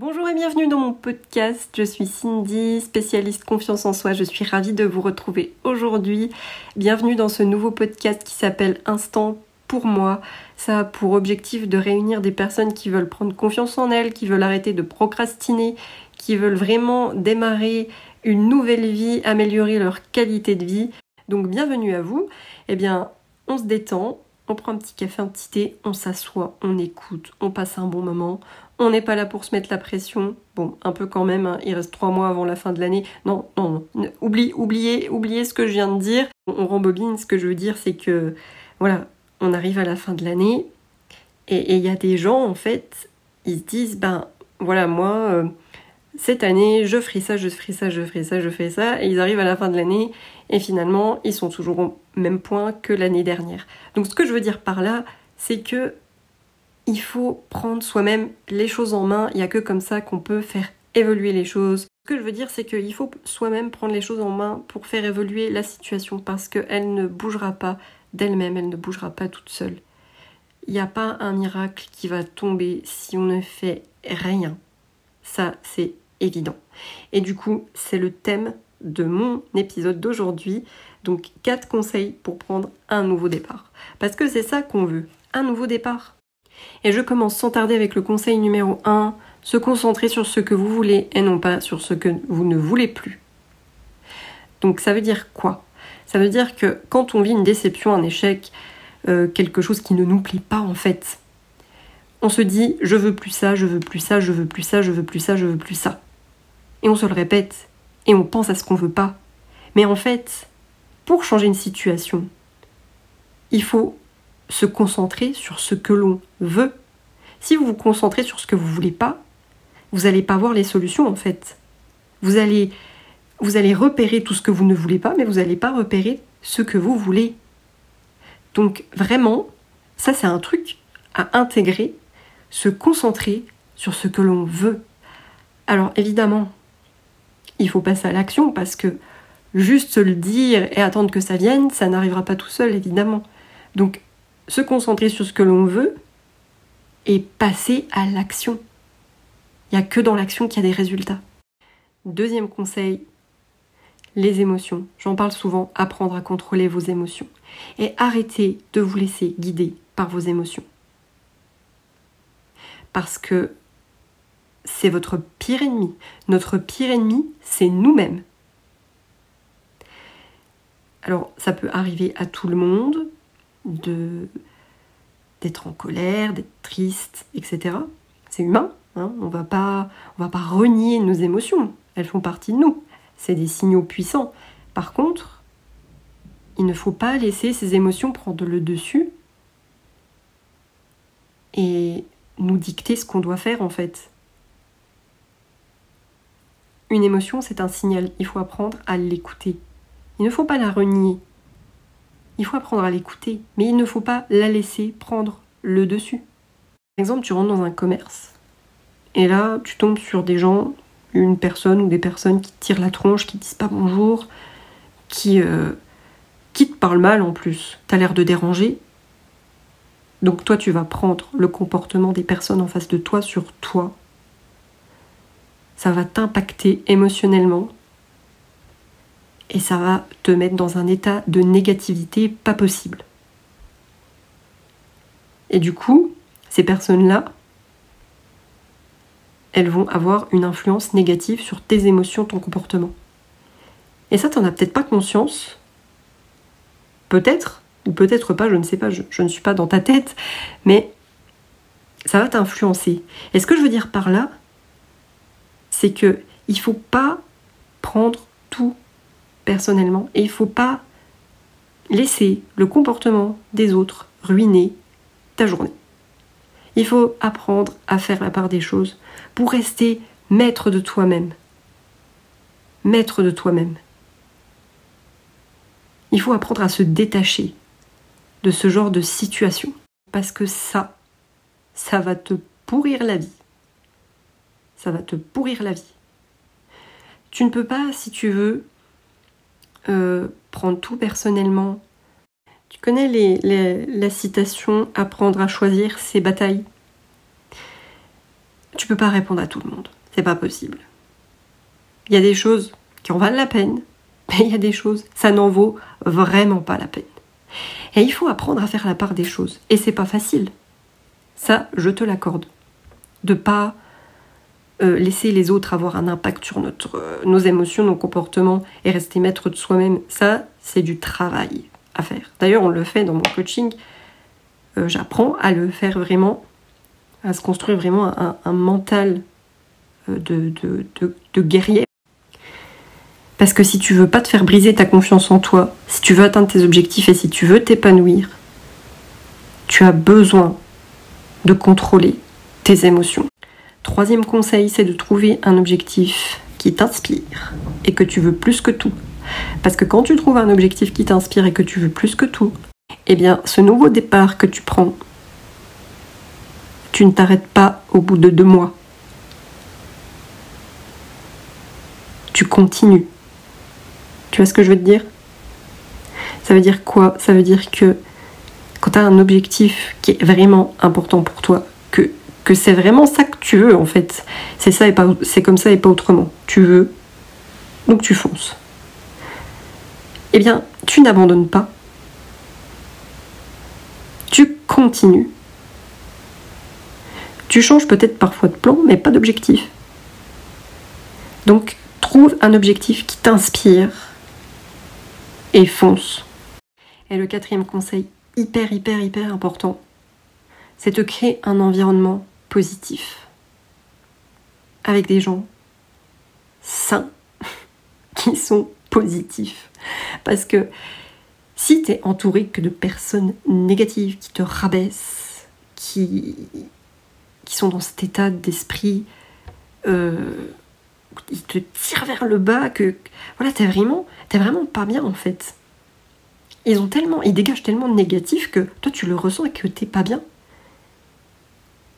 Bonjour et bienvenue dans mon podcast. Je suis Cindy, spécialiste confiance en soi. Je suis ravie de vous retrouver aujourd'hui. Bienvenue dans ce nouveau podcast qui s'appelle Instant pour moi. Ça a pour objectif de réunir des personnes qui veulent prendre confiance en elles, qui veulent arrêter de procrastiner, qui veulent vraiment démarrer une nouvelle vie, améliorer leur qualité de vie. Donc bienvenue à vous. Eh bien, on se détend, on prend un petit café, un petit thé, on s'assoit, on écoute, on passe un bon moment, on n'est pas là pour se mettre la pression. Bon, un peu quand même, hein. il reste trois mois avant la fin de l'année. Non, non, non. Oublie, oubliez, oubliez ce que je viens de dire. On rembobine, ce que je veux dire, c'est que, voilà, on arrive à la fin de l'année et il y a des gens, en fait, ils se disent, ben, voilà, moi, euh, cette année, je ferai ça, je ferai ça, je ferai ça, je ferai ça, et ils arrivent à la fin de l'année, et finalement, ils sont toujours au même point que l'année dernière. Donc, ce que je veux dire par là, c'est que il faut prendre soi-même les choses en main. Il n'y a que comme ça qu'on peut faire évoluer les choses. Ce que je veux dire, c'est qu'il faut soi-même prendre les choses en main pour faire évoluer la situation parce qu'elle ne bougera pas d'elle-même, elle ne bougera pas toute seule. Il n'y a pas un miracle qui va tomber si on ne fait rien. Ça, c'est évident. Et du coup, c'est le thème de mon épisode d'aujourd'hui. Donc, quatre conseils pour prendre un nouveau départ. Parce que c'est ça qu'on veut, un nouveau départ. Et je commence sans tarder avec le conseil numéro 1, se concentrer sur ce que vous voulez et non pas sur ce que vous ne voulez plus. Donc ça veut dire quoi? Ça veut dire que quand on vit une déception, un échec, euh, quelque chose qui ne nous plaît pas en fait, on se dit je veux plus ça, je veux plus ça, je veux plus ça, je veux plus ça, je veux plus ça. Et on se le répète et on pense à ce qu'on veut pas. Mais en fait, pour changer une situation, il faut se concentrer sur ce que l'on veut. Si vous vous concentrez sur ce que vous voulez pas, vous n'allez pas voir les solutions en fait. Vous allez, vous allez repérer tout ce que vous ne voulez pas, mais vous n'allez pas repérer ce que vous voulez. Donc vraiment, ça c'est un truc à intégrer, se concentrer sur ce que l'on veut. Alors évidemment, il faut passer à l'action parce que juste le dire et attendre que ça vienne, ça n'arrivera pas tout seul évidemment. Donc se concentrer sur ce que l'on veut et passer à l'action. Il n'y a que dans l'action qu'il y a des résultats. Deuxième conseil, les émotions. J'en parle souvent, apprendre à contrôler vos émotions. Et arrêter de vous laisser guider par vos émotions. Parce que c'est votre pire ennemi. Notre pire ennemi, c'est nous-mêmes. Alors, ça peut arriver à tout le monde, d'être en colère, d'être triste, etc. C'est humain. Hein on va pas, on va pas renier nos émotions. Elles font partie de nous. C'est des signaux puissants. Par contre, il ne faut pas laisser ces émotions prendre le dessus et nous dicter ce qu'on doit faire en fait. Une émotion, c'est un signal. Il faut apprendre à l'écouter. Il ne faut pas la renier. Il faut apprendre à l'écouter, mais il ne faut pas la laisser prendre le dessus. Par exemple, tu rentres dans un commerce, et là, tu tombes sur des gens, une personne ou des personnes qui te tirent la tronche, qui te disent pas bonjour, qui, euh, qui te parlent mal en plus. T'as l'air de déranger. Donc toi, tu vas prendre le comportement des personnes en face de toi sur toi. Ça va t'impacter émotionnellement, et ça va te mettre dans un état de négativité pas possible. Et du coup, ces personnes-là, elles vont avoir une influence négative sur tes émotions, ton comportement. Et ça, tu n'en as peut-être pas conscience. Peut-être, ou peut-être pas, je ne sais pas, je, je, ne suis pas dans ta tête, mais ça va t'influencer. Et ce que je veux dire par là, c'est que il faut pas prendre tout personnellement et il faut pas laisser le comportement des autres ruiner ta journée. Il faut apprendre à faire la part des choses pour rester maître de toi-même. Maître de toi-même. Il faut apprendre à se détacher de ce genre de situation. Parce que ça, ça va te pourrir la vie. Ça va te pourrir la vie. Tu ne peux pas, si tu veux, euh, prendre tout personnellement. Tu connais la citation Apprendre à choisir ses batailles Tu peux pas répondre à tout le monde. C'est pas possible. Il y a des choses qui en valent la peine, mais il y a des choses, ça n'en vaut vraiment pas la peine. Et il faut apprendre à faire la part des choses. Et c'est pas facile. Ça, je te l'accorde. De pas euh, laisser les autres avoir un impact sur euh, nos émotions, nos comportements et rester maître de soi-même, ça, c'est du travail à faire. D'ailleurs, on le fait dans mon coaching. Euh, j'apprends à le faire vraiment, à se construire vraiment un, mental de, de, de guerrier. Parce que si tu veux pas te faire briser ta confiance en toi, si tu veux atteindre tes objectifs et si tu veux t'épanouir, tu as besoin de contrôler tes émotions. Troisième conseil, c'est de trouver un objectif qui t'inspire et que tu veux plus que tout. Parce que quand tu trouves un objectif qui t'inspire et que tu veux plus que tout, eh bien, ce nouveau départ que tu prends, tu ne t'arrêtes pas au bout de deux mois. Tu continues. Tu vois ce que je veux te dire? Ça veut dire quoi? Ça veut dire que quand tu as un objectif qui est vraiment important pour toi, que, que c'est vraiment ça que tu veux en fait, c'est ça et pas c'est comme ça et pas autrement. Tu veux, donc tu fonces. Eh bien, tu n'abandonnes pas. Tu continues. Tu changes peut-être parfois de plan, mais pas d'objectif. Donc, trouve un objectif qui t'inspire et fonce. Et le quatrième conseil, hyper, hyper, hyper important, c'est de créer un environnement positif. Avec des gens sains qui sont positifs. Parce que si tu es entouré que de personnes négatives qui te rabaissent, qui, qui sont dans cet état d'esprit, euh, ils te tirent vers le bas, que voilà, t'es vraiment, t'es vraiment pas bien en fait. Ils ont tellement, ils dégagent tellement de négatif que toi tu le ressens et que t'es pas bien.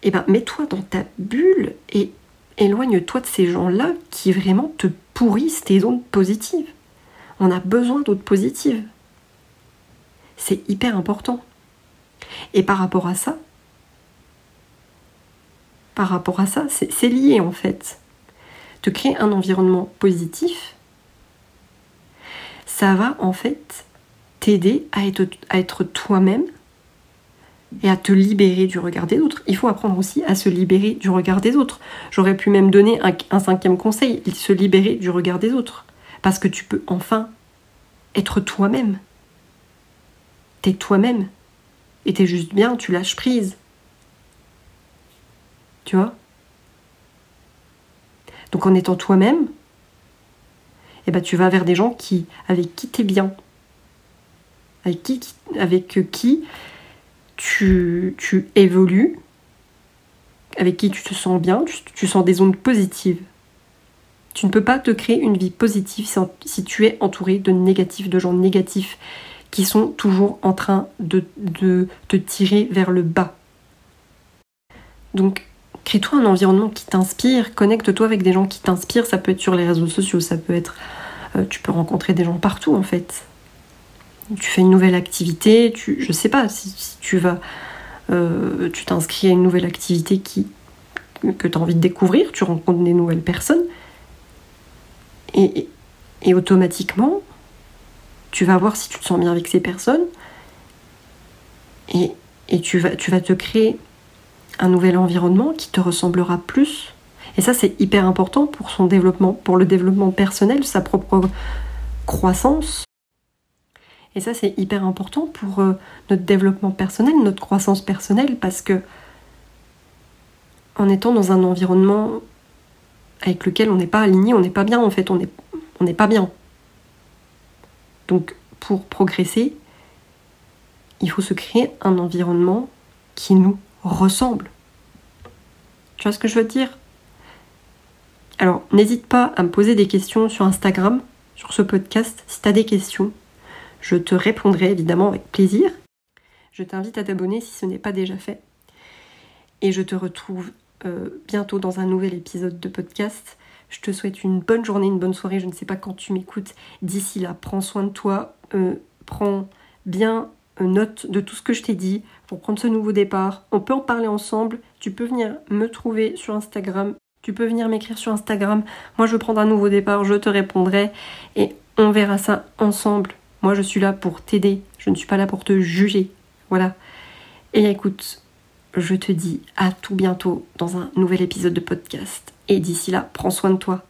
Eh ben, mets-toi dans ta bulle et éloigne-toi de ces gens-là qui vraiment te pourrissent tes ondes positives. On a besoin d'autres positives. C'est hyper important. Et par rapport à ça, par rapport à ça, c'est lié en fait te créer un environnement positif, ça va en fait t'aider à être, à être toi-même et à te libérer du regard des autres. Il faut apprendre aussi à se libérer du regard des autres. J'aurais pu même donner un, cinquième conseil, se libérer du regard des autres. Parce que tu peux enfin être toi-même. T'es toi-même. Et t'es juste bien, tu lâches prise. Tu vois? Donc en étant toi-même, eh ben, tu vas vers des gens qui, avec qui tu es bien, avec qui, avec qui tu, tu évolues, avec qui tu te sens bien, tu, sens des ondes positives. Tu ne peux pas te créer une vie positive si, tu es entouré de négatifs, de gens négatifs qui sont toujours en train de, te tirer vers le bas. Donc crée-toi un environnement qui t'inspire, connecte-toi avec des gens qui t'inspirent, ça peut être sur les réseaux sociaux, ça peut être... Euh, tu peux rencontrer des gens partout en fait. Tu fais une nouvelle activité, tu, je sais pas, si, tu vas... Euh, tu t'inscris à une nouvelle activité qui, que tu as envie de découvrir, tu rencontres des nouvelles personnes, et, et automatiquement, tu vas voir si tu te sens bien avec ces personnes, et, et tu, vas, tu vas te créer un nouvel environnement qui te ressemblera plus. Et ça, c'est hyper important pour son développement, pour le développement personnel, sa propre croissance. Et ça, c'est hyper important pour euh, notre développement personnel, notre croissance personnelle, parce que en étant dans un environnement avec lequel on n'est pas aligné, on n'est pas bien en fait, on n'est on pas bien. Donc pour progresser, il faut se créer un environnement qui nous ressemble. Tu vois ce que je veux dire? Alors, n'hésite pas à me poser des questions sur Instagram, sur ce podcast. Si tu as des questions, je te répondrai évidemment avec plaisir. Je t'invite à t'abonner si ce n'est pas déjà fait. Et je te retrouve euh, bientôt dans un nouvel épisode de podcast. Je te souhaite une bonne journée, une bonne soirée. Je ne sais pas quand tu m'écoutes. D'ici là, prends soin de toi. Euh, prends bien note de tout ce que je t'ai dit pour prendre ce nouveau départ. On peut en parler ensemble. Tu peux venir me trouver sur Instagram. Tu peux venir m'écrire sur Instagram. Moi, je veux prendre un nouveau départ. Je te répondrai. Et on verra ça ensemble. Moi, je suis là pour t'aider. Je ne suis pas là pour te juger. Voilà. Et écoute, je te dis à tout bientôt dans un nouvel épisode de podcast. Et d'ici là, prends soin de toi.